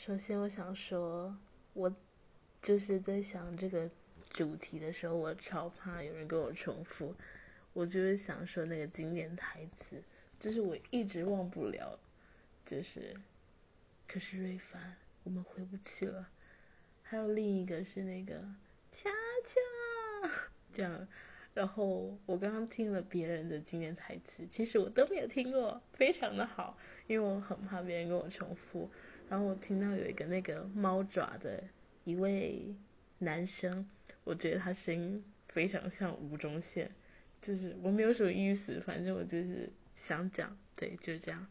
首先我想说，我就是在想这个主题的时候，我超怕有人跟我重复。我就是想说那个经典台词，就是我一直忘不了，就是可是瑞凡，我们回不去了。还有另一个是那个恰恰这样，然后我刚刚听了别人的经典台词，其实我都没有听过，非常的好，因为我很怕别人跟我重复。然后我听到有一个那个猫爪的一位男生，我觉得他声音非常像吴宗宪。就是我没有什么意思，反正我就是想讲，对，就是这样。